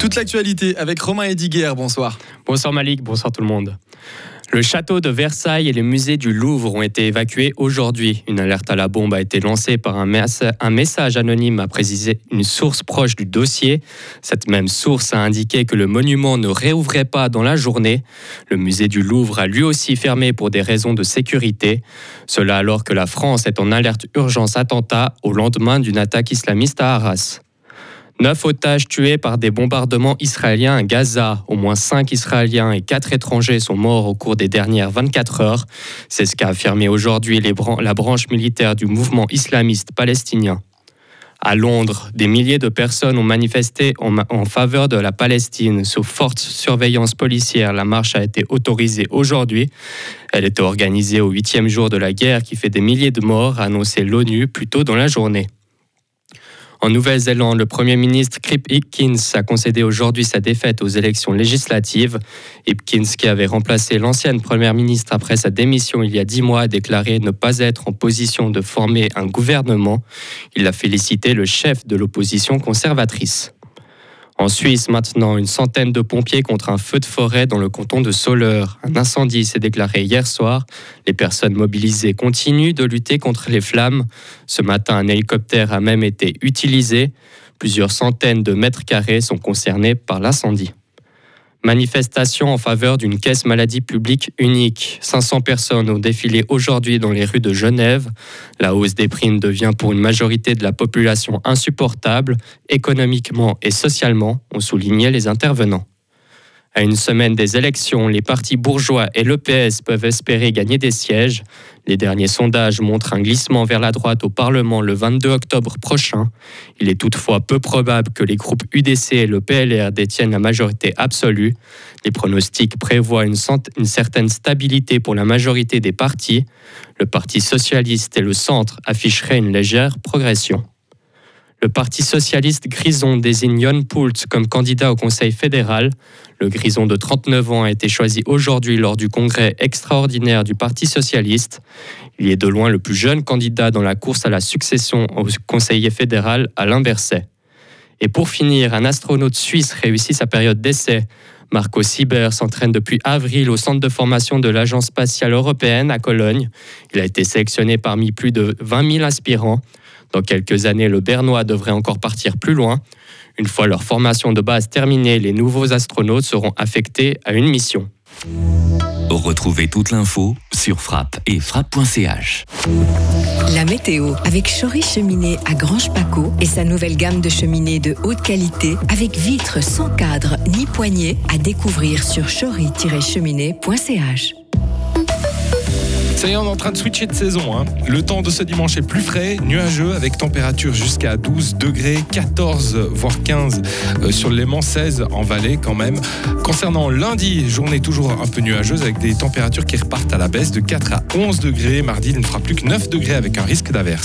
Toute l'actualité avec Romain Ediguer, bonsoir. Bonsoir Malik, bonsoir tout le monde. Le château de Versailles et les musées du Louvre ont été évacués aujourd'hui. Une alerte à la bombe a été lancée par un, message anonyme, a précisé une source proche du dossier. Cette même source a indiqué que le monument ne réouvrait pas dans la journée. Le musée du Louvre a lui aussi fermé pour des raisons de sécurité. Cela alors que la France est en alerte urgence attentat au lendemain d'une attaque islamiste à Arras. Neuf otages tués par des bombardements israéliens à Gaza. Au moins cinq Israéliens et quatre étrangers sont morts au cours des dernières 24 heures. C'est ce qu'a affirmé aujourd'hui la branche militaire du mouvement islamiste palestinien. À Londres, des milliers de personnes ont manifesté en, faveur de la Palestine sous forte surveillance policière. La marche a été autorisée aujourd'hui. Elle était organisée au huitième jour de la guerre qui fait des milliers de morts, annoncé l'ONU plus tôt dans la journée. En Nouvelle-Zélande, le Premier ministre Crip Hipkins a concédé aujourd'hui sa défaite aux élections législatives. Hipkins, qui avait remplacé l'ancienne Première ministre après sa démission il y a dix mois, a déclaré ne pas être en position de former un gouvernement. Il a félicité le chef de l'opposition conservatrice. En Suisse, maintenant, une centaine de pompiers contre un feu de forêt dans le canton de Soleure. Un incendie s'est déclaré hier soir. Les personnes mobilisées continuent de lutter contre les flammes. Ce matin, un hélicoptère a même été utilisé. Plusieurs centaines de mètres carrés sont concernés par l'incendie. Manifestation en faveur d'une caisse maladie publique unique. 500 personnes ont défilé aujourd'hui dans les rues de Genève. La hausse des primes devient pour une majorité de la population insupportable, économiquement et socialement, ont souligné les intervenants. À une semaine des élections, les partis bourgeois et l'EPS peuvent espérer gagner des sièges. Les derniers sondages montrent un glissement vers la droite au Parlement le 22 octobre prochain. Il est toutefois peu probable que les groupes UDC et le PLR détiennent la majorité absolue. Les pronostics prévoient une, une certaine stabilité pour la majorité des partis. Le Parti socialiste et le centre afficheraient une légère progression. Le Parti socialiste Grison désigne Jon Poult comme candidat au Conseil fédéral. Le Grison de 39 ans a été choisi aujourd'hui lors du congrès extraordinaire du Parti socialiste. Il est de loin le plus jeune candidat dans la course à la succession au conseiller fédéral Alain Berset. Et pour finir, un astronaute suisse réussit sa période d'essai. Marco Sieber s'entraîne depuis avril au centre de formation de l'Agence spatiale européenne à Cologne. Il a été sélectionné parmi plus de 20 000 aspirants. Dans quelques années, le Bernois devrait encore partir plus loin. Une fois leur formation de base terminée, les nouveaux astronautes seront affectés à une mission. Retrouvez toute l'info sur frappe et frappe.ch. La météo avec Chory Cheminée à Grange Paco et sa nouvelle gamme de cheminées de haute qualité avec vitres sans cadre ni poignée à découvrir sur chory-cheminée.ch. Ça y est, on est en train de switcher de saison. Hein. Le temps de ce dimanche est plus frais, nuageux, avec température jusqu'à 12 degrés, 14 voire 15 euh, sur Léman, 16 en vallée quand même. Concernant lundi, journée toujours un peu nuageuse avec des températures qui repartent à la baisse de 4 à 11 degrés. Mardi, il ne fera plus que 9 degrés avec un risque d'averse.